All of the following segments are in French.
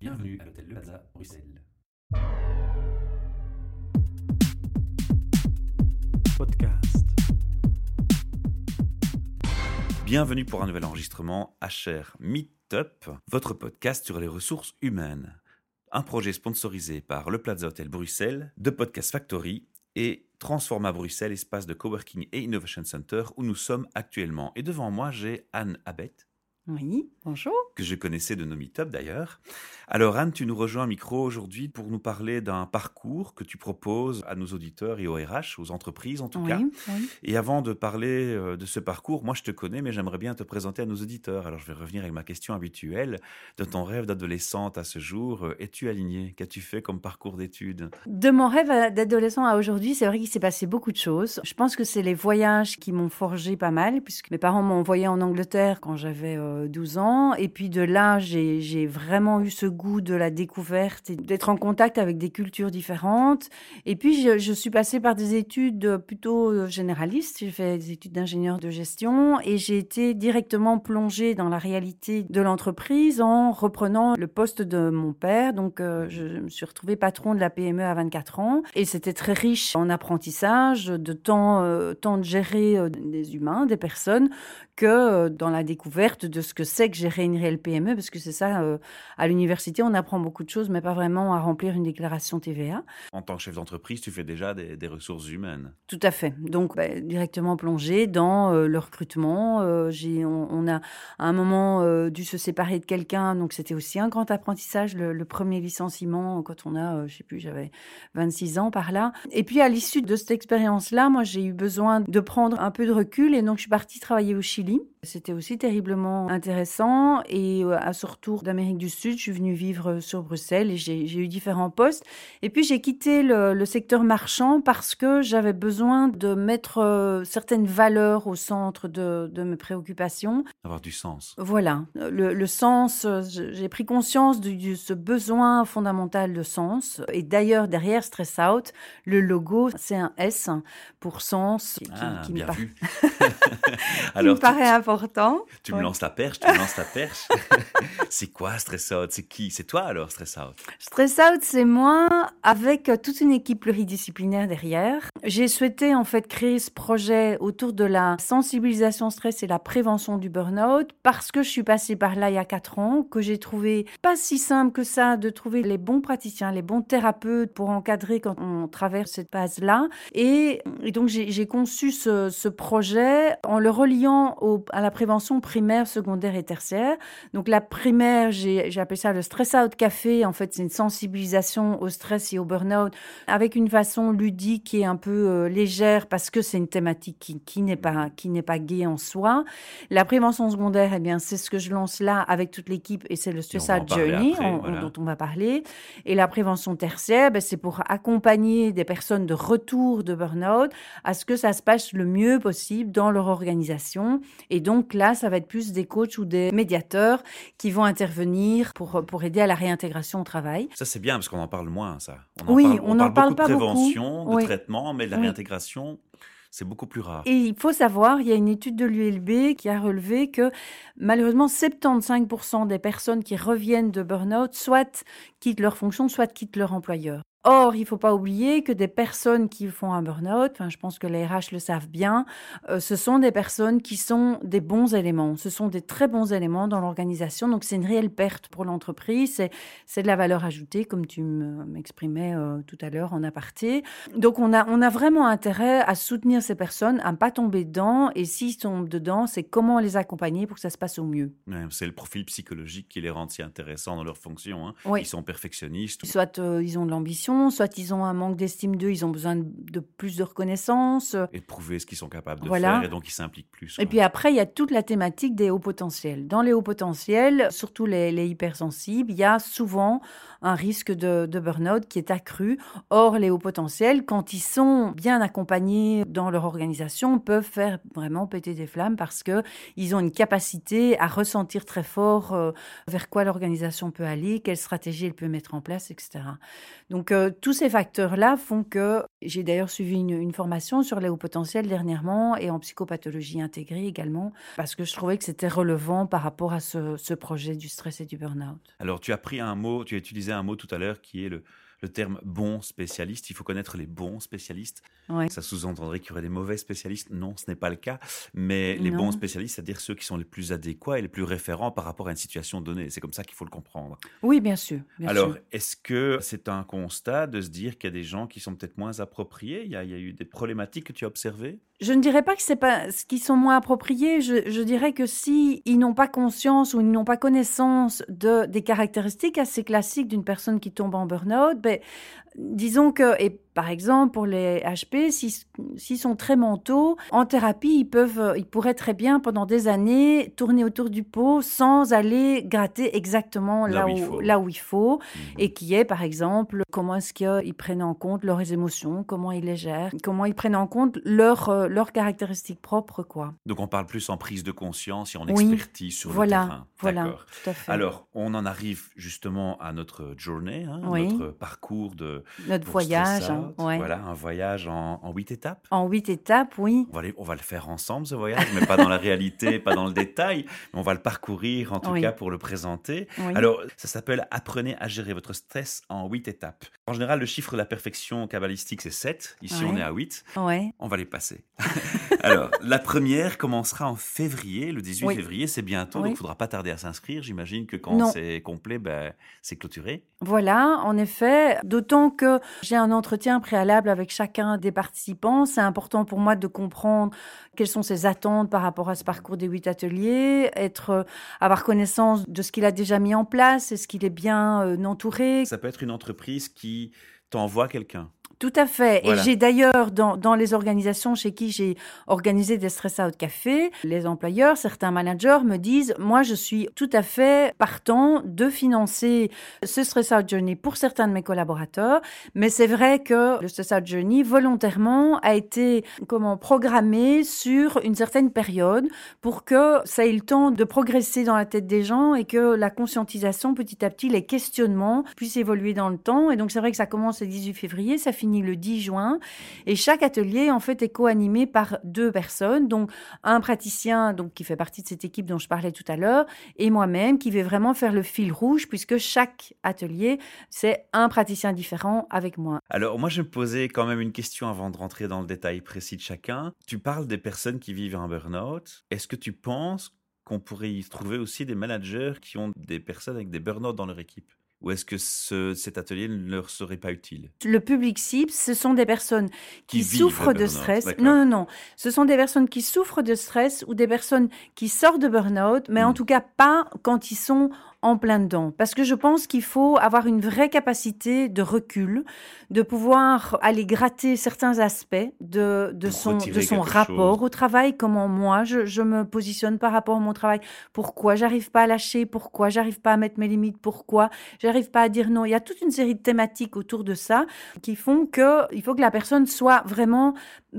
Bienvenue à l'hôtel Le Plaza, Bruxelles. Podcast. Bienvenue pour un nouvel enregistrement HR Meetup, votre podcast sur les ressources humaines. Un projet sponsorisé par le Plaza Hotel Bruxelles, de Podcast Factory et Transforma Bruxelles, espace de coworking et innovation center où nous sommes actuellement. Et devant moi, j'ai Anne Abette, Oui, bonjour. Que je connaissais de nos meet d'ailleurs. Alors Anne, tu nous rejoins au micro aujourd'hui pour nous parler d'un parcours que tu proposes à nos auditeurs et aux RH, aux entreprises en tout oui, cas. oui. Et avant de parler euh, de ce parcours, moi je te connais, mais j'aimerais bien te présenter à nos auditeurs. Alors je vais revenir avec ma question habituelle. De ton rêve d'adolescente à ce jour, euh, es-tu alignée Qu'as-tu fait comme parcours d'études? De mon rêve à- d'adolescent à aujourd'hui, c'est vrai qu'il s'est passé beaucoup de choses. Je pense que c'est les voyages qui m'ont forgé pas mal, puisque mes parents m'ont envoyé en Angleterre quand j'avais euh, 12 ans. Et puis de là, j'ai vraiment eu ce goût de la découverte et d'être en contact avec des cultures différentes. Et puis, je, suis passée par des études plutôt généralistes. J'ai fait des études d'ingénieur de gestion et j'ai été directement plongée dans la réalité de l'entreprise en reprenant le poste de mon père. Donc, euh, je me suis retrouvée patron de la PME à 24 ans et c'était très riche en apprentissage, de temps, euh, temps de gérer euh, des humains, des personnes, que euh, dans la découverte de ce que c'est que gérer une réelle PME, parce que c'est ça, euh, à l'université, on apprend beaucoup de choses, mais pas vraiment à remplir une déclaration TVA. En tant que chef d'entreprise, tu fais déjà des, des ressources humaines. Tout à fait. Donc, bah, directement plongé dans euh, le recrutement. Euh, on, on a à un moment dû se séparer de quelqu'un, donc c'était aussi un grand apprentissage, le, le premier licenciement quand on a, je sais plus, j'avais 26 ans par là. Et puis à l'issue de cette expérience-là, moi j'ai eu besoin de prendre un peu de recul et donc je suis partie travailler au Chili. C'était aussi terriblement intéressant et euh, à ce retour d'Amérique du Sud, je suis venue vivre sur Bruxelles et j'ai eu différents postes. Et puis j'ai quitté le, le secteur marchand parce que j'avais besoin de mettre euh, certaines valeurs au centre de, de mes préoccupations. Avoir du sens. Voilà, le, le sens, euh, j'ai pris conscience de, de ce besoin fondamental de sens. Et d'ailleurs, derrière Stress Out, le logo, c'est un S pour sens qui, Ah, qui me, bien par- vu. qui Alors, me tu- paraît important. Tu, me Ouais. lances la perche, tu me lances la perche. c'est quoi Stress Out? C'est qui? C'est toi alors Stress Out? Stress Out, c'est moi avec euh, toute une équipe pluridisciplinaire derrière. J'ai souhaité en fait créer ce projet autour de la sensibilisation au stress et la prévention du burn-out parce que je suis passée par là il y a quatre ans, que j'ai trouvé pas si simple que ça de trouver les bons praticiens, les bons thérapeutes pour encadrer quand on traverse cette phase-là. Et, et donc j'ai j'ai conçu ce, ce projet en le reliant au- à la prévention primaire, secondaire et tertiaire. Donc la primaire, j'ai appelé ça le stress out café. En fait, c'est une sensibilisation au stress et au burn-out avec une façon ludique et un peu euh, légère parce que c'est une thématique qui, qui n'est pas qui n'est pas gaie en soi. La prévention secondaire, eh bien, c'est ce que je lance là avec toute l'équipe et c'est le stress out journey après, on- on- voilà. dont on va parler. Et la prévention tertiaire, ben, c'est pour accompagner des personnes de retour de burn-out à ce que ça se passe le mieux possible dans leur organisation. Et donc là, ça va être plus des coachs ou des médiateurs qui vont intervenir pour, pour aider à la réintégration au travail. Ça c'est bien parce qu'on en parle moins, ça. On en Oui, parle, on n'en parle beaucoup pas de beaucoup. prévention, de Oui. traitement, mais de la Oui. réintégration, c'est beaucoup plus rare. Et il faut savoir, il y a une étude de l'ULB qui a relevé que malheureusement 75% des personnes qui reviennent de burn-out soit quittent leur fonction, soit quittent leur employeur. Or, il faut pas oublier que des personnes qui font un burn-out, enfin, je pense que les RH le savent bien, euh, ce sont des personnes qui sont des bons éléments. Ce sont des très bons éléments dans l'organisation. Donc, c'est une réelle perte pour l'entreprise. C'est, de la valeur ajoutée, comme tu me- m'exprimais euh, tout à l'heure en aparté. Donc, on a, on a vraiment intérêt à soutenir ces personnes, à ne pas tomber dedans. Et s'ils tombent dedans, c'est comment les accompagner pour que ça se passe au mieux. Ouais, c'est le profil psychologique qui les rend si intéressants dans leur fonction. hein. Oui. Ils sont perfectionnistes. Soit euh, ils ont de l'ambition, soit ils ont un manque d'estime d'eux, ils ont besoin de, de plus de reconnaissance. Et de prouver ce qu'ils sont capables de Voilà. faire et donc ils s'impliquent plus. Et puis après, il y a toute la thématique des hauts potentiels. Dans les hauts potentiels, surtout les, les hypersensibles, il y a souvent un risque de, de burn-out qui est accru. Or, les hauts potentiels, quand ils sont bien accompagnés dans leur organisation, peuvent faire vraiment péter des flammes parce que ils ont une capacité à ressentir très fort euh, vers quoi l'organisation peut aller, quelle stratégie elle peut mettre en place, etc. Donc, euh, tous ces facteurs-là font que j'ai d'ailleurs suivi une, une formation sur les hauts potentiels dernièrement et en psychopathologie intégrée également, parce que je trouvais que c'était relevant par rapport à ce, ce projet du stress et du burn-out. Alors, tu as pris un mot, tu as utilisé un mot tout à l'heure qui est le, le terme bon spécialiste. Il faut connaître les bons spécialistes. Ouais. Ça sous-entendrait qu'il y aurait des mauvais spécialistes. Non, ce n'est pas le cas. Mais les Non. bons spécialistes, c'est-à-dire ceux qui sont les plus adéquats et les plus référents par rapport à une situation donnée. C'est comme ça qu'il faut le comprendre. Oui, bien sûr. bien Alors, est-ce que c'est un constat de se dire qu'il y a des gens qui sont peut-être moins appropriés? Il y, a, il y a eu des problématiques que tu as observées? Je ne dirais pas que c'est pas ce qui sont moins appropriés. Je, je dirais que si ils n'ont pas conscience ou ils n'ont pas connaissance de des caractéristiques assez classiques d'une personne qui tombe en burn-out, ben, But disons que et par exemple pour les HP, s'ils sont très mentaux, en thérapie, ils peuvent, ils pourraient très bien pendant des années tourner autour du pot sans aller gratter exactement Là là, où il faut. là où il faut Mhm. et qui est, par exemple, comment est-ce qu'ils prennent en compte leurs émotions, comment ils les gèrent, comment ils prennent en compte leurs euh, leurs caractéristiques propres, quoi. Donc, on parle plus en prise de conscience et en Oui, expertise sur le Voilà, terrain. voilà, tout à fait. Alors, on en arrive justement à notre journée, hein, Oui. notre parcours de Notre voyage, hein, ouais. Voilà, un voyage en, en huit étapes. En huit étapes, oui. On va, aller- on va le faire ensemble, ce voyage, mais pas dans la réalité, pas dans le détail. Mais on va le parcourir, en tout Oui. cas, pour le présenter. oui. Alors, ça s'appelle Apprenez à gérer votre stress en huit étapes. En général, le chiffre de la perfection cabalistique, c'est 7. Ici, on est à 8. ouais. On va les passer. Alors, la première commencera en février, le 18 Oui. février, c'est bientôt, Oui. donc il faudra pas tarder à s'inscrire. J'imagine que quand c'est complet, ben, c'est clôturé. Voilà, en effet, d'autant que j'ai un entretien préalable avec chacun des participants, c'est important pour moi de comprendre quelles sont ses attentes par rapport à ce parcours des huit ateliers, être, euh, avoir connaissance de ce qu'il a déjà mis en place, est-ce qu'il est bien euh, entouré. Ça peut être une entreprise qui t'envoie quelqu'un. Tout à fait. Voilà. Et j'ai d'ailleurs, dans, dans les organisations chez qui j'ai organisé des stress out café, les employeurs, certains managers me disent, moi, je suis tout à fait partant de financer ce stress out journey pour certains de mes collaborateurs. Mais c'est vrai que le stress out journey, volontairement, a été, comment, programmé sur une certaine période pour que ça ait le temps de progresser dans la tête des gens et que la conscientisation, petit à petit, les questionnements puissent évoluer dans le temps. Et donc, c'est vrai que ça commence le 18 février, ça finit le 10 juin. Et chaque atelier, en fait, est co-animé par deux personnes. Donc, un praticien, donc, qui fait partie de cette équipe dont je parlais tout à l'heure, et moi-même, qui vais vraiment faire le fil rouge, puisque chaque atelier, c'est un praticien différent avec moi. Alors, moi, je me posais quand même une question avant de rentrer dans le détail précis de chacun. Tu parles des personnes qui vivent un burn-out. Est-ce que tu penses qu'on pourrait y trouver aussi des managers qui ont des personnes avec des burn-out dans leur équipe? Ou est-ce que ce- cet atelier ne leur serait pas utile? Le public cible, ce sont des personnes qui, souffrent de burn-out, stress. d'accord. Non, non, non. Ce sont des personnes qui souffrent de stress ou des personnes qui sortent de burn-out, mais en Mm. tout cas pas quand ils sont en plein dedans. Parce que je pense qu'il faut avoir une vraie capacité de recul, de pouvoir aller gratter certains aspects de, son, de son rapport chose. au travail, comment moi je, je me positionne par rapport à mon travail, pourquoi j'arrive pas à lâcher, pourquoi j'arrive pas à mettre mes limites, pourquoi j'arrive pas à dire non? Il y a toute une série de thématiques autour de ça qui font que il faut que la personne soit vraiment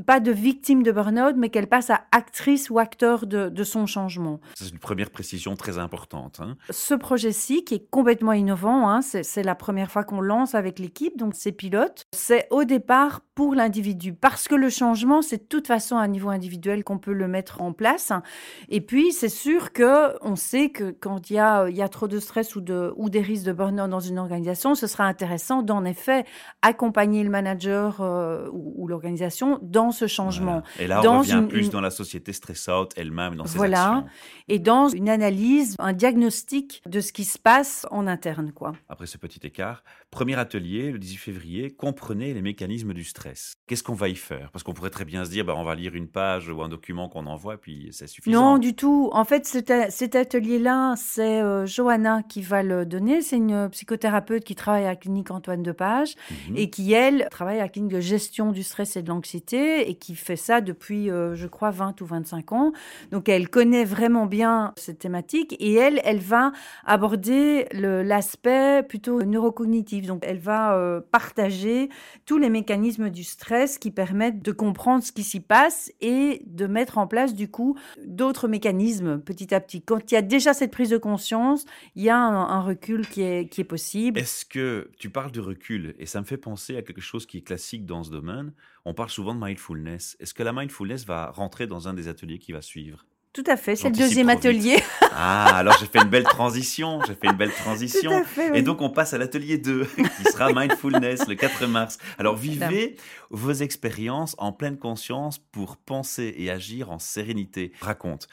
pas de victime de burn-out, mais qu'elle passe à actrice ou acteur de, de son changement. C'est une première précision très importante. hein. Ce projet-ci, qui est complètement innovant, hein, c'est la première fois qu'on lance avec l'équipe, donc c'est pilote, c'est au départ pour l'individu, parce que le changement, c'est de toute façon à un niveau individuel qu'on peut le mettre en place. Et puis, c'est sûr que on sait que quand il y a, il y a trop de stress ou, de, ou des risques de burn-out dans une organisation, ce sera intéressant d'en effet accompagner le manager euh, ou, ou l'organisation dans ce changement. Voilà. Et là, on Dans revient une- plus dans la société stress-out elle-même, dans ses Voilà. actions. et dans une analyse, un diagnostic de ce qui se passe en interne, quoi. Après ce petit écart, premier atelier, le 18 février, comprenez les mécanismes du stress. Qu'est-ce qu'on va y faire? Parce qu'on pourrait très bien se dire, bah, on va lire une page ou un document qu'on envoie, puis c'est suffisant. Non, du tout. En fait, cet, atelier-là, c'est euh, Johanna qui va le donner. C'est une psychothérapeute qui travaille à la clinique Antoine Depage Mhm. et qui, elle, travaille à la clinique de gestion du stress et de l'anxiété. Et qui fait ça depuis, euh, je crois, 20 ou 25 ans. Donc, elle connaît vraiment bien cette thématique et elle, elle va aborder l'aspect plutôt neurocognitif. Donc, elle va euh, partager tous les mécanismes du stress qui permettent de comprendre ce qui s'y passe et de mettre en place, du coup, d'autres mécanismes petit à petit. Quand il y a déjà cette prise de conscience, il y a un, un recul qui est, qui est possible. Est-ce que tu parles de recul? Et ça me fait penser à quelque chose qui est classique dans ce domaine On parle souvent de mindfulness. Est-ce que la mindfulness va rentrer dans un des ateliers qui va suivre? Tout à fait, c'est le deuxième atelier. Ah, alors j'ai fait une belle transition. J'ai fait une belle transition. Tout à fait, oui. Et donc on passe à l'atelier 2, qui sera Mindfulness le 4 mars. Alors vivez vos expériences en pleine conscience pour penser et agir en sérénité. Raconte.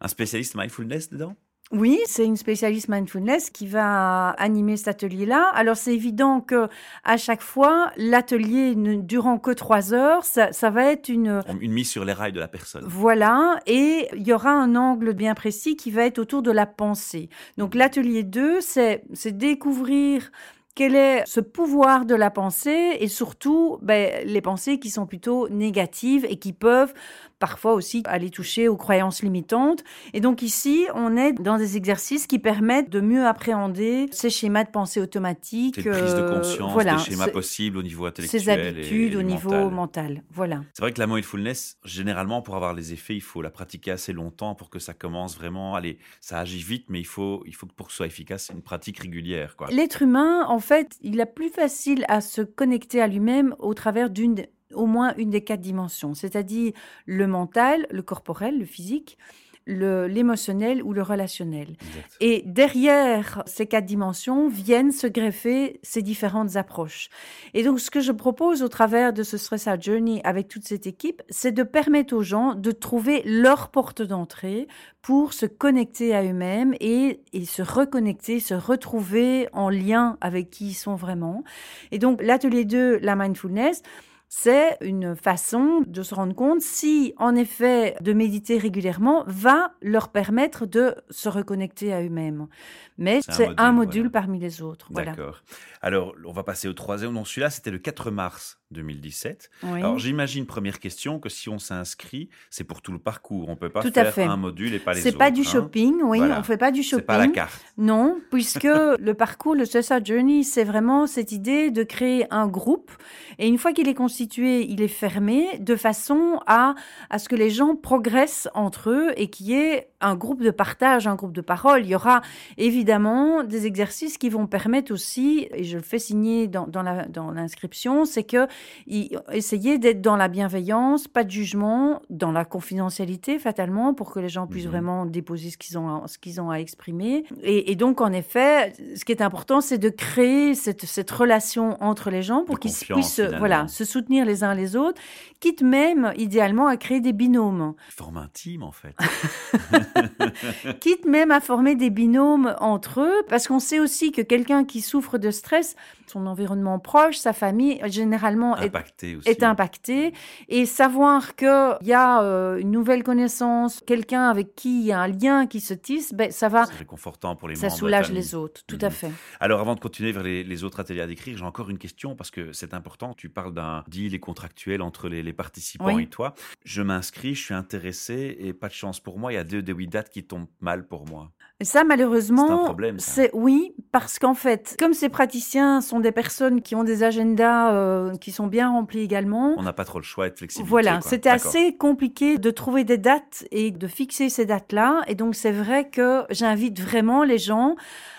Un spécialiste mindfulness dedans? Oui, c'est une spécialiste mindfulness qui va animer cet atelier-là. Alors c'est évident que à chaque fois, l'atelier ne durant que trois heures, ça, ça va être une Une mise sur les rails de la personne. Voilà, et il y aura un angle bien précis qui va être autour de la pensée. Donc l'atelier 2, c'est c'est découvrir quel est ce pouvoir de la pensée et surtout ben, les pensées qui sont plutôt négatives et qui peuvent parfois aussi aller toucher aux croyances limitantes. Et donc ici, on est dans des exercices qui permettent de mieux appréhender ces schémas de pensée automatiques. C'est une prise de euh, conscience, voilà, des schémas possibles au niveau intellectuel. ces habitudes et, au niveau mental. mental. Voilà. C'est vrai que la mindfulness, généralement, pour avoir les effets, il faut la pratiquer assez longtemps pour que ça commence vraiment. Allez, ça agit vite, mais il faut, il faut que pour que ce soit efficace, c'est une pratique régulière. L'être humain, en fait, il a plus facile à se connecter à lui-même au travers d'une au moins une des quatre dimensions, c'est-à-dire le mental, le corporel, le physique, le- l'émotionnel ou le relationnel. Exact. Et derrière ces quatre dimensions viennent se greffer ces différentes approches. Et donc, ce que je propose au travers de ce Stress Out Journey avec toute cette équipe, c'est de permettre aux gens de trouver leur porte d'entrée pour se connecter à eux-mêmes et, et se reconnecter, se retrouver en lien avec qui ils sont vraiment. Et donc, l'atelier 2, la mindfulness, c'est une façon de se rendre compte si, en effet, de méditer régulièrement va leur permettre de se reconnecter à eux-mêmes. Mais C'est un module, voilà. parmi les autres. Voilà. D'accord. Alors, on va passer au troisième. Non, celui-là, c'était le 4 mars 2017. Oui. Alors, j'imagine, première question, que si on s'inscrit, c'est pour tout le parcours. On peut pas Tout à faire fait. un module et pas les C'est autres. pas du hein. shopping, oui, Voilà. on fait pas du C'est shopping. pas la carte. Non, puisque le parcours, le Suicide Journey, c'est vraiment cette idée de créer un groupe. Et une fois qu'il est constitué, il est fermé de façon à, à ce que les gens progressent entre eux et qu'il y ait un groupe de partage, un groupe de parole. Il y aura évidemment des exercices qui vont permettre aussi, et je le fais signer dans, dans la- dans l'inscription, c'est que y- essayer d'être dans la bienveillance, pas de jugement, dans la confidentialité fatalement, pour que les gens puissent Mhm. vraiment déposer ce qu'ils ont, à- ce qu'ils ont à exprimer. Et, et donc, en effet, ce qui est important, c'est de créer cette, cette relation entre les gens pour qu'ils puissent finalement. voilà, se soutenir les uns les autres, quitte même, idéalement, à créer des binômes. Forme intime, en fait. quitte même à former des binômes entre eux, parce qu'on sait aussi que quelqu'un qui souffre de stress, son environnement proche, sa famille, généralement est, aussi. est impacté. Et savoir qu'il y a euh, une nouvelle connaissance, quelqu'un avec qui il y a un lien qui se tisse, ben, ça va, C'est réconfortant pour les ça membres de la soulage les autres, tout à Mhm. fait. Alors, avant de continuer vers les, les autres ateliers à décrire, j'ai encore une question parce que c'est important. Tu parles d'un deal et contractuel entre les, les participants Oui. et toi. Je m'inscris, je suis intéressé et pas de chance pour moi. Il y a deux de huit dates qui tombent mal pour moi. Et ça, malheureusement, C'est un problème, ça. c'est oui, parce qu'en fait, comme ces praticiens sont des personnes qui ont des agendas euh, qui sont bien remplis également, On n'a pas trop le choix de flexibilité. Voilà, quoi. c'était D'accord. assez compliqué de trouver des dates et de fixer ces dates-là. Et donc, c'est vrai que j'invite vraiment les gens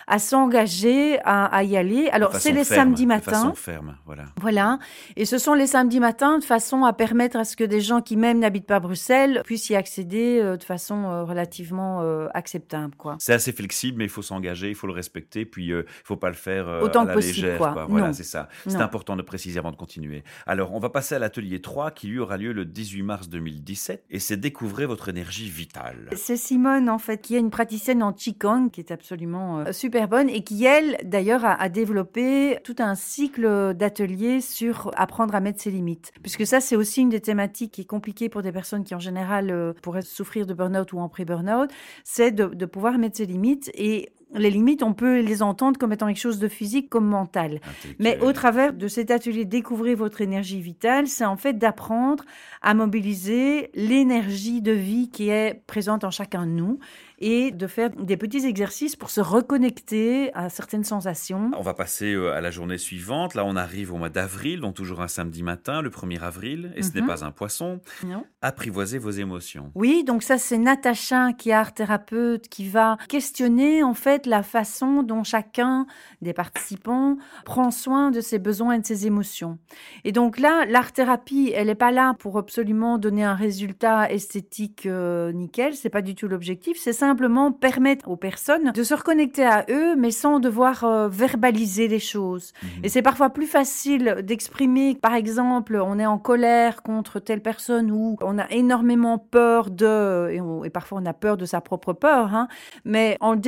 à s'engager, à, à y aller. De Alors, c'est les ferme, samedis De matins. façon ferme, voilà. Voilà. Et ce sont les samedis matins de façon à permettre à ce que des gens qui même n'habitent pas Bruxelles puissent y accéder euh, de façon euh, relativement euh, acceptable, quoi. C'est assez flexible, mais il faut s'engager, il faut le respecter, puis il ne faut pas le faire Autant à que la possible, légère. quoi. Voilà, c'est ça. C'est important de préciser avant de continuer. Alors, on va passer à l'atelier 3 qui lui aura lieu le 18 mars 2017 et c'est découvrir votre énergie vitale. C'est Simone, en fait, qui est une praticienne en Qigong, qui est absolument euh, super bonne, et qui, elle, d'ailleurs, a, développé tout un cycle d'ateliers sur apprendre à mettre ses limites. Puisque ça, c'est aussi une des thématiques qui est compliquée pour des personnes qui, en général, euh, pourraient souffrir de burn-out ou en pré-burn-out, c'est de, de pouvoir mettre ses limites. Et les limites, on peut les entendre comme étant quelque chose de physique, comme mental. Mais au travers de cet atelier Découvrez votre énergie vitale, c'est en fait d'apprendre à mobiliser l'énergie de vie qui est présente en chacun de nous et de faire des petits exercices pour se reconnecter à certaines sensations. On va passer euh, à la journée suivante. Là, on arrive au mois d'avril, donc toujours un samedi matin, le 1er avril, et ce n'est Mhm. pas un poisson. Non. Apprivoiser vos émotions. Oui, donc ça c'est Natacha qui est art thérapeute qui va questionner en fait la façon dont chacun des participants prend soin de ses besoins et de ses émotions. Et donc là, l'art thérapie, elle n'est pas là pour absolument donner un résultat esthétique euh, nickel, c'est pas du tout l'objectif, c'est simplement permettre aux personnes de se reconnecter à eux mais sans devoir euh, verbaliser les choses. Mhm. Et c'est parfois plus facile d'exprimer, par exemple, on est en colère contre telle personne ou on a énormément peur de, et, on- et parfois on a peur de sa propre peur, hein, mais en le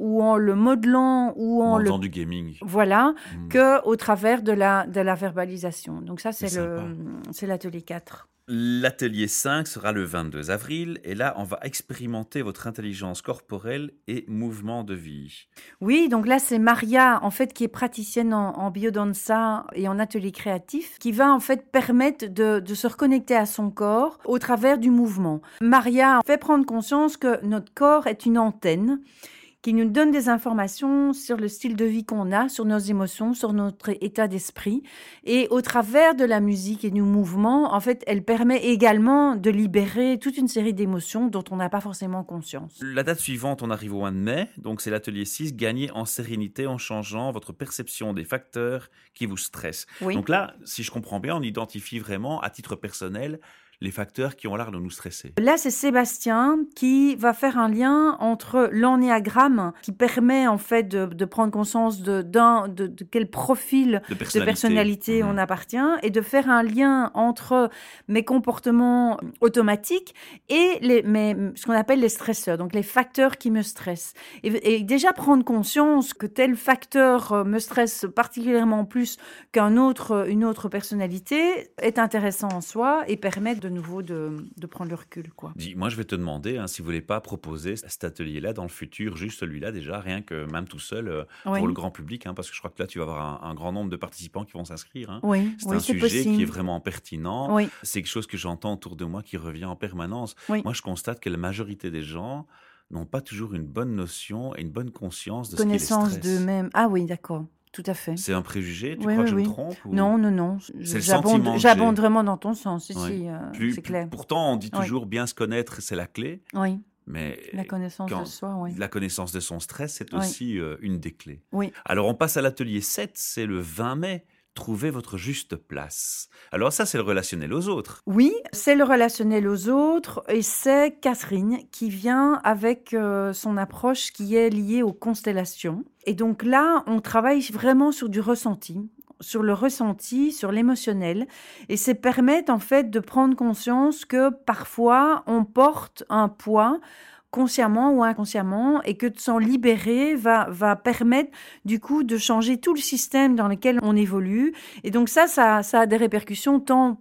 ou en le modelant ou en en le... faisant du gaming. Voilà, Mhm. que au travers de la, de la verbalisation. Donc ça, c'est le, c'est l'atelier 4. L'atelier 5 sera le 22 avril et là, on va expérimenter votre intelligence corporelle et mouvement de vie. Oui, donc là, c'est Maria, en fait, qui est praticienne en, en biodanza et en atelier créatif, qui va en fait permettre de, de se reconnecter à son corps au travers du mouvement. Maria fait prendre conscience que notre corps est une antenne qui nous donne des informations sur le style de vie qu'on a, sur nos émotions, sur notre état d'esprit. Et au travers de la musique et du mouvement, en fait, elle permet également de libérer toute une série d'émotions dont on n'a pas forcément conscience. La date suivante, on arrive au mois de mai, donc c'est l'atelier 6, gagner en sérénité en changeant votre perception des facteurs qui vous stressent. Oui. Donc là, si je comprends bien, on identifie vraiment à titre personnel les facteurs qui ont l'air de nous stresser. Là, c'est Sébastien qui va faire un lien entre l'ennéagramme qui permet en fait de, de prendre conscience de, d'un, de, de quel profil De personnalité. personnalité Mhm. on appartient et de faire un lien entre mes comportements automatiques et les, mes, ce qu'on appelle les stresseurs, donc les facteurs qui me stressent. Et, et déjà prendre conscience que tel facteur euh, me stresse particulièrement plus qu'un autre, une autre personnalité est intéressant en soi et permet de nouveau de, de prendre le recul. Quoi. Dis, moi, je vais te demander hein, si vous voulez pas proposer cet atelier-là dans le futur, juste celui-là déjà, rien que même tout seul euh, Oui. pour le grand public, hein, parce que je crois que là, tu vas avoir un, un grand nombre de participants qui vont s'inscrire. hein. Oui, C'est oui, un sujet possible. qui est vraiment pertinent. Oui, C'est quelque chose que j'entends autour de moi qui revient en permanence. Oui. Moi, je constate que la majorité des gens n'ont pas toujours une bonne notion et une bonne conscience de ce qui les connaissance stresse. d'eux-mêmes. Ah oui, d'accord, tout à fait. C'est un préjugé Tu Oui, crois oui, que je oui. me trompe ou- Non, non, non. C'est le J'abonde, vraiment dans ton sens, Ouais. euh, c'est clair. Pourtant, on dit toujours bien se connaître, c'est la clé. Oui, Mais la connaissance quand- de soi, oui. la connaissance de son stress, c'est aussi euh, une des clés. Oui. Alors, on passe à l'atelier 7, c'est le 20 mai. Trouver votre juste place. Alors ça, c'est le relationnel aux autres. Oui, c'est le relationnel aux autres et c'est Catherine qui vient avec euh, son approche qui est liée aux constellations. Et donc là, on travaille vraiment sur du ressenti sur le ressenti, sur l'émotionnel, et c'est permettre en fait de prendre conscience que parfois on porte un poids consciemment ou inconsciemment, et que de s'en libérer va, va permettre du coup de changer tout le système dans lequel on évolue. Et donc ça, ça, ça a des répercussions tant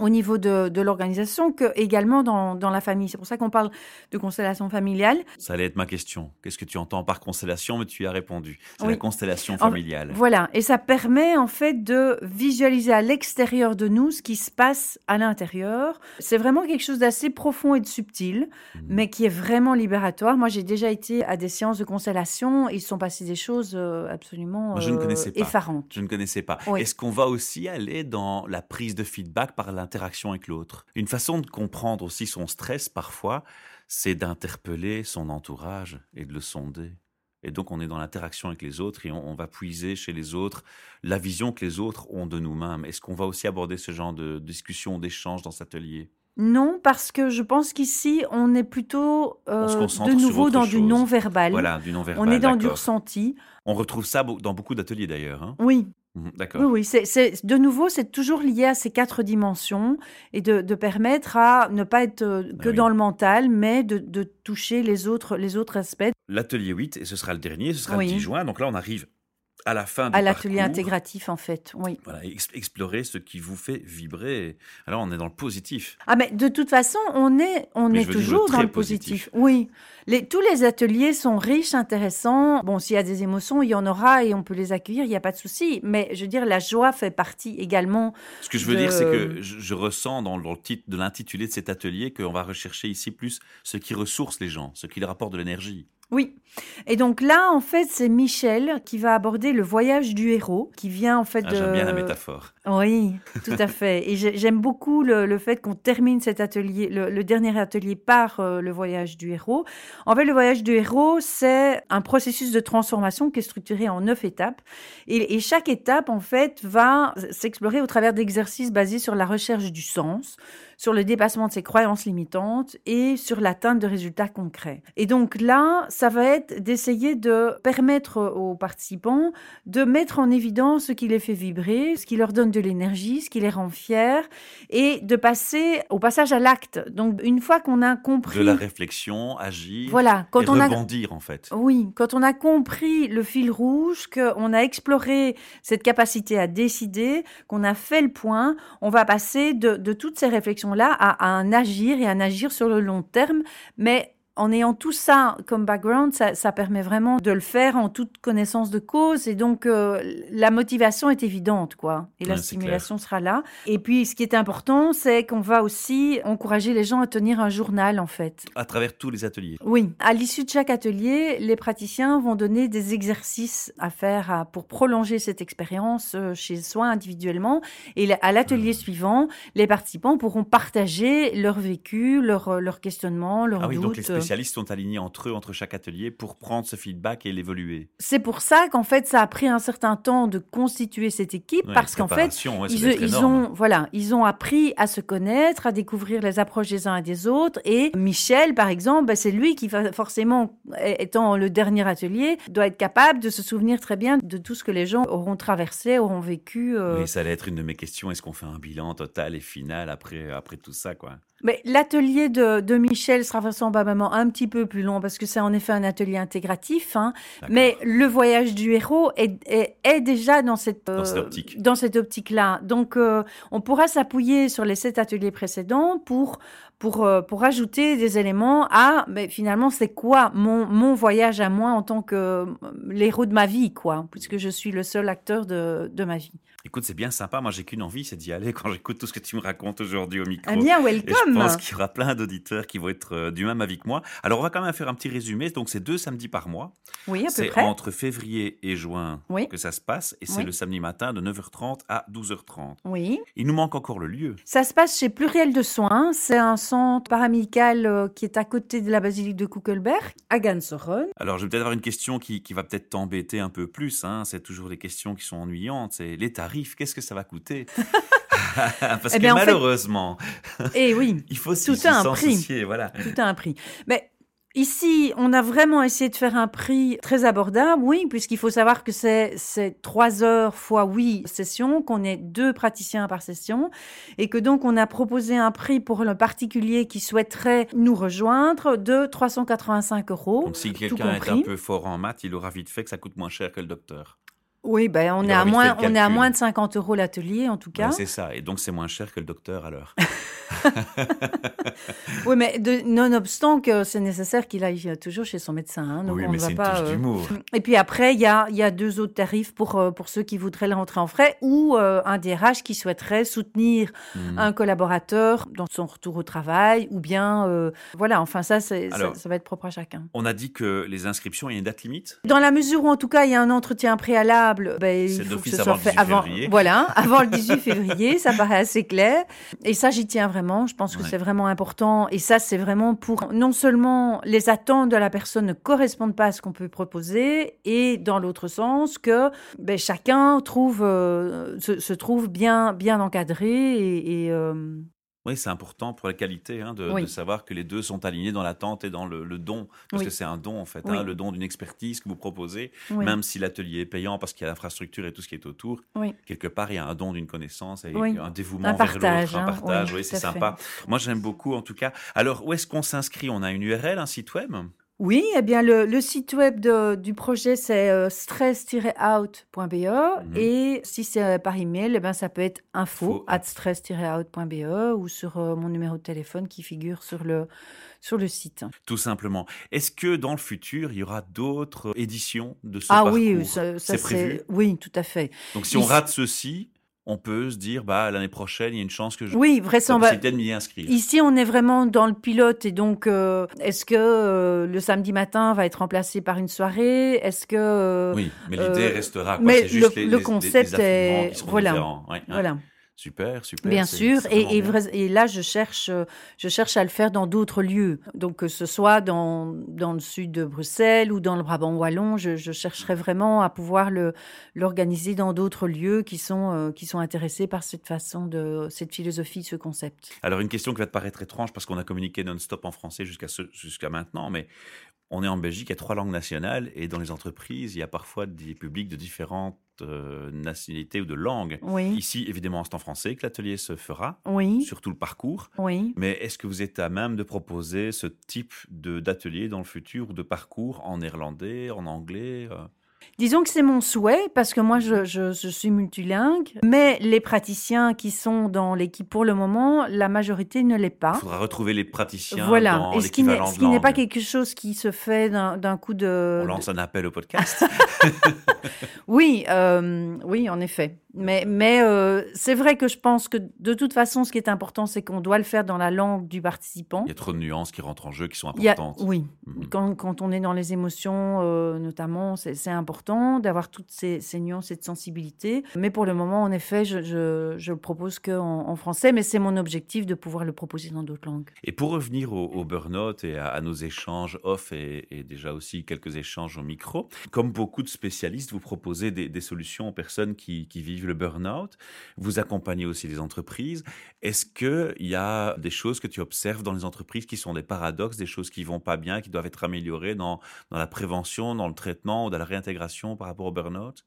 au niveau de, de l'organisation que également dans, dans la famille. C'est pour ça qu'on parle de constellation familiale. Ça allait être ma question. Qu'est-ce que tu entends par constellation? Mais tu y as répondu. C'est Oui. la constellation En- familiale. Voilà, et ça permet en fait de visualiser à l'extérieur de nous ce qui se passe à l'intérieur. C'est vraiment quelque chose d'assez profond et de subtil, Mhm. mais qui est vraiment libératoire. Moi, j'ai déjà été à des séances de constellation et il se sont passées des choses euh, absolument Moi, je ne euh, connaissais pas. effarantes. Je ne connaissais pas. Oui. Est-ce qu'on va aussi aller dans la prise de feedback par l'interaction avec l'autre Une façon de comprendre aussi son stress parfois, c'est d'interpeller son entourage et de le sonder. Et donc on est dans l'interaction avec les autres et on, on va puiser chez les autres la vision que les autres ont de nous-mêmes. Est-ce qu'on va aussi aborder ce genre de discussion, d'échange dans cet atelier? Non, parce que je pense qu'ici, on est plutôt euh, On de nouveau dans du non-verbal. Voilà, du non-verbal. on est dans du ressenti. On retrouve ça dans beaucoup d'ateliers d'ailleurs. hein. Oui, D'accord. Oui, oui, c'est, c'est- de nouveau, c'est toujours lié à ces quatre dimensions et de, de permettre à ne pas être euh, que Ah oui. dans le mental, mais de, de toucher les autres, les autres aspects. L'atelier 8, et ce sera le dernier, ce sera Oui. le 10 juin. Donc là, on arrive à la fin du à l'atelier intégratif, en fait. Oui. Voilà, ex- explorer ce qui vous fait vibrer. Alors, on est dans le positif. Ah, mais de toute façon, on est, on Mais est toujours le dans le positif. Oui. Les, tous les ateliers sont riches, intéressants. Bon, s'il y a des émotions, il y en aura et on peut les accueillir, il n'y a pas de souci. Mais je veux dire, la joie fait partie également. Ce que je veux de- dire, c'est que je, je ressens dans, dans le titre de l'intitulé de cet atelier qu'on va rechercher ici plus ce qui ressource les gens, ce qui leur apporte de l'énergie. Oui. Et donc là, en fait, c'est Michel qui va aborder le voyage du héros, qui vient en fait Ah, de. J'aime bien la métaphore. Oui, tout à fait. Et j'ai- j'aime beaucoup le, fait qu'on termine cet atelier, le, dernier atelier par euh, le voyage du héros. En fait, le voyage du héros, c'est un processus de transformation qui est structuré en neuf étapes. Et chaque étape, en fait, va s'explorer au travers d'exercices basés sur la recherche du sens, sur le dépassement de ses croyances limitantes et sur l'atteinte de résultats concrets. Et donc là, ça va être d'essayer de permettre aux participants de mettre en évidence ce qui les fait vibrer, ce qui leur donne de l'énergie, ce qui les rend fiers, et de passer au passage à l'acte. Donc une fois qu'on a compris, De la réflexion, agir voilà, quand et on a rebondir, en fait. oui, quand on a compris le fil rouge, qu'on a exploré cette capacité à décider, qu'on a fait le point, on va passer de, de toutes ces réflexions-là à, à un agir et un agir sur le long terme, mais en ayant tout ça comme background, ça, ça permet vraiment de le faire en toute connaissance de cause et donc euh, la motivation est évidente, quoi. Et la Ouais, stimulation sera là. Et puis, ce qui est important, c'est qu'on va aussi encourager les gens à tenir un journal, en fait. À travers tous les ateliers. Oui, à l'issue de chaque atelier, les praticiens vont donner des exercices à faire à- pour prolonger cette expérience euh, chez soi individuellement. Et à l'atelier suivant, les participants pourront partager leur vécu, leur, leur questionnement, leurs Ah oui, doutes. donc les spécialistes sont alignés entre eux, entre chaque atelier, pour prendre ce feedback et l'évoluer. C'est pour ça qu'en fait, ça a pris un certain temps de constituer cette équipe Ouais, parce qu'en fait, ouais, ils, ont voilà, ils ont appris à se connaître, à découvrir les approches des uns et des autres. Et Michel, par exemple, ben, c'est lui qui va forcément, étant le dernier atelier, doit être capable de se souvenir très bien de tout ce que les gens auront traversé, auront vécu. euh. Oui, ça allait être une de mes questions. Est-ce qu'on fait un bilan total et final après, après tout ça, quoi? Mais l'atelier de, de Michel sera vraisemblablement un petit peu plus long parce que c'est en effet un atelier intégratif. hein. Mais le voyage du héros est, est, est déjà dans cette, Dans cette euh, optique. dans cette optique-là. Donc, euh, on pourra s'appuyer sur les sept ateliers précédents pour pour euh, pour ajouter des éléments à. Mais finalement, c'est quoi mon mon voyage à moi en tant que euh, l'héros de ma vie, quoi, puisque je suis le seul acteur de de ma vie. Écoute, c'est bien sympa. Moi, j'ai qu'une envie, c'est d'y aller quand j'écoute tout ce que tu me racontes aujourd'hui au micro. Ah bien, Et je welcome. pense qu'il y aura plein d'auditeurs qui vont être du même avis que moi. Alors, on va quand même faire un petit résumé. Donc, c'est deux samedis par mois. Oui, à peu C'est près. entre février et juin Oui. que ça se passe. Et c'est Oui. le samedi matin de 9h30 à 12h30. Oui. Il nous manque encore le lieu. Ça se passe chez Pluriel de Soins. C'est un centre paramédical euh, qui est à côté de la basilique de Kuckelberg, à Gansoron. Alors, je vais peut-être avoir une question qui, qui va peut-être t'embêter un peu plus. hein. C'est toujours des questions qui sont ennuyantes. C'est les tarifs. Qu'est-ce que ça va coûter? Parce Eh que fait- malheureusement, Et oui, il faut tout a un prix. Voilà. tout a un prix. Mais ici, on a vraiment essayé de faire un prix très abordable, oui, puisqu'il faut savoir que c'est trois heures fois huit sessions, qu'on est deux praticiens par session, et que donc on a proposé un prix pour le particulier qui souhaiterait nous rejoindre de 385 euros. Donc, si quelqu'un est un peu fort en maths, il aura vite fait que ça coûte moins cher que le docteur. Oui, ben on est à moins, on est à moins de 50 euros l'atelier en tout cas. Ouais, c'est ça. Et donc, c'est moins cher que le docteur à l'heure. Oui, mais de, nonobstant que c'est nécessaire qu'il aille toujours chez son médecin. hein, donc oui, on mais c'est une pas, touche euh, d'humour. Et puis après, il y a, y a deux autres tarifs pour, euh, pour ceux qui voudraient le rentrer en frais ou euh, un DRH qui souhaiterait soutenir Mhm. un collaborateur dans son retour au travail ou bien, euh, voilà, enfin ça, c'est- ça, Alors- ça va être propre à chacun. On a dit que les inscriptions, il y a une date limite? Dans la mesure où, en tout cas, il y a un entretien préalable, ben, il faut que ce soit fait 18 avant, voilà, avant le 18 février, ça paraît assez clair. Et ça, j'y tiens vraiment. Je pense que Ouais. c'est vraiment important. Et ça, c'est vraiment pour non seulement les attentes de la personne ne correspondent pas à ce qu'on peut proposer, et dans l'autre sens que ben, chacun trouve euh, se, se trouve bien bien encadré et, et, euh, Oui, c'est important pour la qualité hein, de, Oui. de savoir que les deux sont alignés dans l'attente et dans le, le don. Parce Oui. que c'est un don, en fait, Oui. hein, le don d'une expertise que vous proposez, même si l'atelier est payant parce qu'il y a l'infrastructure et tout ce qui est autour. Oui. Quelque part, il y a un don d'une connaissance et un dévouement Un vers partage, l'autre, un hein, partage. oui, c'est sympa. Moi, j'aime beaucoup, en tout cas. Alors, où est-ce qu'on s'inscrit? On a une URL, un site web? Oui, eh bien, le, le site web de- du projet, c'est euh, stress-out.be. Mhm. Et si c'est par email, eh ben, ça peut être info at stress-out.be ou sur euh, mon numéro de téléphone qui figure sur le, sur le site. Tout simplement. Est-ce que dans le futur, il y aura d'autres éditions de ce ah parcours? oui, ça, ça, C'est prévu? Oui, tout à fait. Donc si on rate ceci, on peut se dire, bah l'année prochaine, il y a une chance que je Oui, la vraisemblablement. m'y inscrire. Ici, on est vraiment dans le pilote et donc, euh, est-ce que euh, le samedi matin va être remplacé par une soirée? Est-ce que euh, Oui, mais l'idée restera. Quoi. mais juste le- les, le les- concept les est- qui voilà. Ouais, voilà Super, super. Bien sûr, et, là je cherche, euh, je cherche à le faire dans d'autres lieux. Donc que ce soit dans, dans le sud de Bruxelles ou dans le Brabant wallon, je, je chercherai vraiment à pouvoir le l'organiser dans d'autres lieux qui sont euh, qui sont intéressés par cette façon de cette philosophie, ce concept. Alors, une question qui va te paraître étrange parce qu'on a communiqué non-stop en français jusqu'à jusqu'à maintenant, mais on est en Belgique, il y a trois langues nationales et dans les entreprises, il y a parfois des publics de différentes euh, nationalités ou de langues. Oui, Ici, évidemment, c'est en français que l'atelier se fera, oui, sur tout le parcours. oui. Mais est-ce que vous êtes à même de proposer ce type d'atelier dans le futur ou de parcours en néerlandais, en anglais euh? Disons que c'est mon souhait parce que moi je, je, je suis multilingue, mais les praticiens qui sont dans l'équipe pour le moment, la majorité ne l'est pas. Il faudra retrouver les praticiens Voilà, dans et ce qui n'est pas quelque chose qui se fait d'un d'un coup de. On lance un appel au podcast. Oui, euh, oui, en effet. Mais, mais euh, c'est vrai que je pense que de toute façon, ce qui est important, c'est qu'on doit le faire dans la langue du participant. Il y a trop de nuances qui rentrent en jeu, qui sont a- importantes. oui, Mhm. quand, quand on est dans les émotions, euh, notamment, c'est c'est important d'avoir toutes ces, ces nuances, cette sensibilité. Mais pour le moment, en effet, je, je, je le propose qu'en en français, mais c'est mon objectif de pouvoir le proposer dans d'autres langues. Et pour revenir au, au burn-out et à, à nos échanges off et, et déjà aussi quelques échanges au micro, comme beaucoup de spécialistes, vous proposez des, des solutions aux personnes qui, qui vivent le burn-out. Vous accompagnez aussi les entreprises. Est-ce qu'il y a des choses que tu observes dans les entreprises qui sont des paradoxes, des choses qui vont pas bien, qui doivent être améliorées dans, dans la prévention, dans le traitement ou dans la réintégration par rapport au burn-out?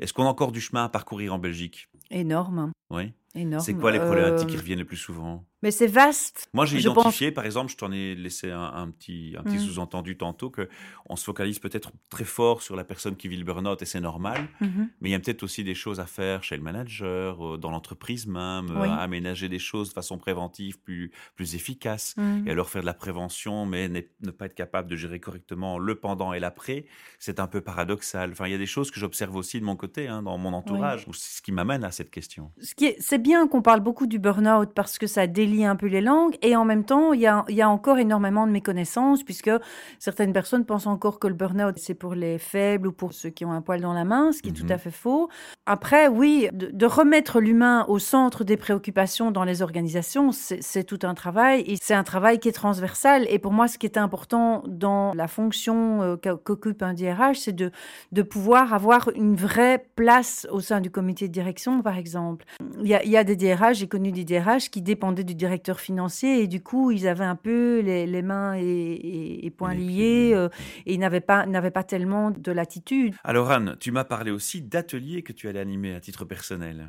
Est-ce qu'on a encore du chemin à parcourir en Belgique? Énorme, Oui. énorme. C'est quoi les problématiques qui Euh, reviennent le plus souvent? Mais c'est vaste. Moi, j'ai identifié, par exemple, je t'en ai laissé un, un petit, un petit Mm. sous-entendu tantôt, que on se focalise peut-être très fort sur la personne qui vit le burn-out et c'est normal, Mhm. mais il y a peut-être aussi des choses à faire chez le manager, euh, dans l'entreprise même, euh, Oui. aménager des choses de façon préventive plus, plus efficace. Mhm. Et alors faire de la prévention, mais ne pas être capable de gérer correctement le pendant et l'après, c'est un peu paradoxal. Enfin, il y a des choses que j'observe aussi de mon côté, hein, dans mon entourage, ou c'est ce qui m'amène à cette question. Ce C'est bien qu'on parle beaucoup du burn-out parce que ça un peu les langues et en même temps, il y a, il y a encore énormément de méconnaissances puisque certaines personnes pensent encore que le burn-out, c'est pour les faibles ou pour ceux qui ont un poil dans la main, ce qui est Mhm. tout à fait faux. Après, oui, de, de remettre l'humain au centre des préoccupations dans les organisations, c'est tout un travail et c'est un travail qui est transversal. Et pour moi, ce qui est important dans la fonction euh, qu'occupe un DRH, c'est de, de pouvoir avoir une vraie place au sein du comité de direction, par exemple. Il y a, il y a des DRH, j'ai connu des DRH qui dépendaient du directeur financier et du coup, ils avaient un peu les, les mains et, et- et poings liés euh, et ils n'avaient pas, n'avaient pas tellement de latitude. Alors Anne, tu m'as parlé aussi d'ateliers que tu allais animer à titre personnel.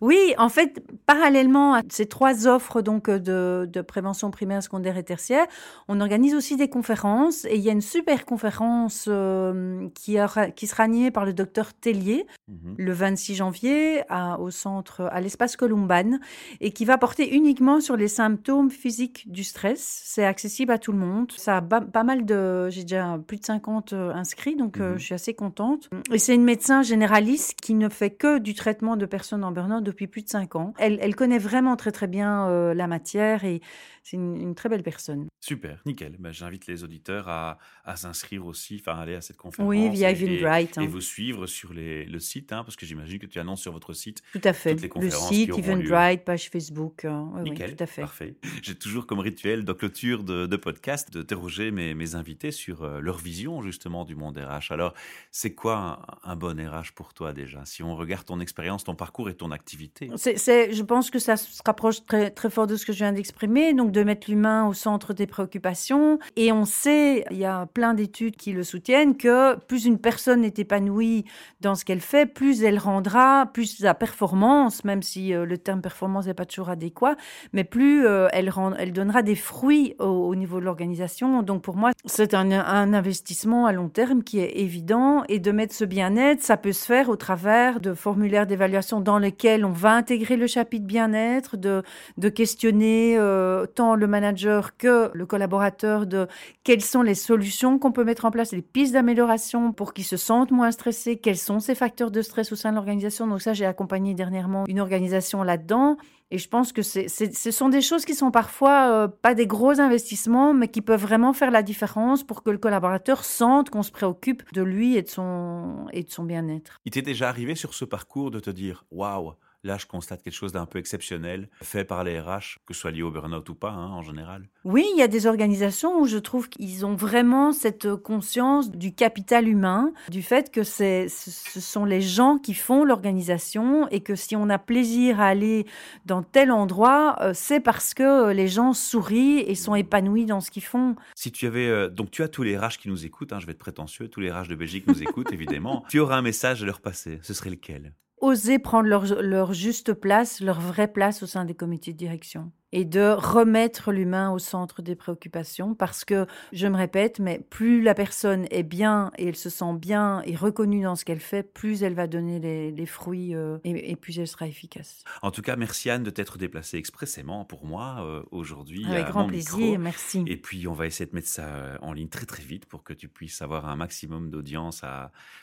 Oui, en fait, parallèlement à ces trois offres donc euh, de, de prévention primaire, secondaire et tertiaire, on organise aussi des conférences et il y a une super conférence euh, qui, aura- qui sera animée par le docteur Tellier Mhm. le 26 janvier à- au centre, à l'espace Columban, et qui va porter uniquement sur les symptômes physiques du stress. C'est accessible à tout le monde. Ça a pas mal de, j'ai déjà plus de 50 euh, inscrits, donc euh, Mhm. je suis assez contente. Et c'est une médecin généraliste qui ne fait que du traitement de personnes en burn-out depuis plus de 5 ans. Elle, elle connaît vraiment très très bien euh, la matière et c'est une, une très belle personne. Super, nickel. Ben, J'invite les auditeurs à, à s'inscrire aussi, enfin aller à cette conférence. Oui, via et- Eventbrite. Et, hein. vous suivre sur les- le site, hein, parce que j'imagine que tu annonces sur votre site. Tout à fait. toutes les Le conférences qui site, auront lieu. Eventbrite, page Facebook. euh, oui, oui, Tout à fait. parfait. J'ai toujours comme rituel de clôture de, de podcast d'interroger mes, mes invités sur euh, leur vision justement du monde RH. Alors, c'est quoi un, un bon RH pour toi déjà? Si on regarde ton expérience, ton parcours et ton activité. C'est, c'est- je pense que ça se rapproche très, très fort de ce que je viens d'exprimer, donc de mettre l'humain au centre des préoccupations. Et on sait, il y a plein d'études qui le soutiennent, que plus une personne est épanouie dans ce qu'elle fait, plus elle rendra, plus sa performance, même si euh, le terme performance n'est pas toujours adéquat, mais plus euh, elle, donnera des fruits au, au niveau de l'organisation. Donc pour moi, c'est un, investissement à long terme qui est évident. Et de mettre ce bien-être, ça peut se faire au travers de formulaires d'évaluation dans lesquels on va intégrer le chapitre bien-être, de, de questionner euh, tant le manager que le collaborateur de quelles sont les solutions qu'on peut mettre en place, les pistes d'amélioration pour qu'ils se sentent moins stressés, quels sont ces facteurs de stress au sein de l'organisation. Donc ça, j'ai accompagné dernièrement une organisation là-dedans. Et je pense que ce sont des choses qui sont parfois euh, pas des gros investissements, mais qui peuvent vraiment faire la différence pour que le collaborateur sente qu'on se préoccupe de lui et de son, et de son bien-être. Il t'est déjà arrivé sur ce parcours de te dire waouh, Là, je constate quelque chose d'un peu exceptionnel, fait par les RH, que ce soit lié au burn-out ou pas, hein, en général. Oui, il y a des organisations où je trouve qu'ils ont vraiment cette conscience du capital humain, du fait que ce sont les gens qui font l'organisation et que si on a plaisir à aller dans tel endroit, euh, c'est parce que les gens sourient et sont épanouis dans ce qu'ils font. Si tu avais, euh, donc tu as tous les RH qui nous écoutent, hein, je vais être prétentieux, tous les RH de Belgique nous écoutent évidemment. Tu auras un message à leur passer, ce serait lequel? Oser prendre leur, juste place, leur vraie place au sein des comités de direction et de remettre l'humain au centre des préoccupations parce que, je me répète, mais plus la personne est bien et elle se sent bien et reconnue dans ce qu'elle fait, plus elle va donner les, les fruits euh, et, et, plus elle sera efficace. En tout cas, merci Anne de t'être déplacée expressément pour moi euh, aujourd'hui. Avec grand plaisir, merci. Et puis, on va essayer de mettre ça euh, en ligne très très vite pour que tu puisses avoir un maximum d'audience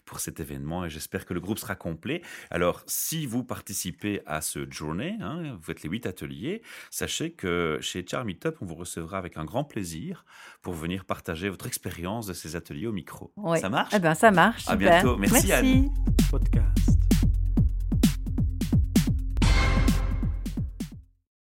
pour cet événement et j'espère que le groupe sera complet. Alors, si vous participez à ce journée, hein, vous faites les huit ateliers, sachez que chez Charmy Top, on vous recevra avec un grand plaisir pour venir partager votre expérience de ces ateliers au micro. Ça marche? Eh ben, ça marche. À bientôt. Merci, Merci. Anne. Podcast.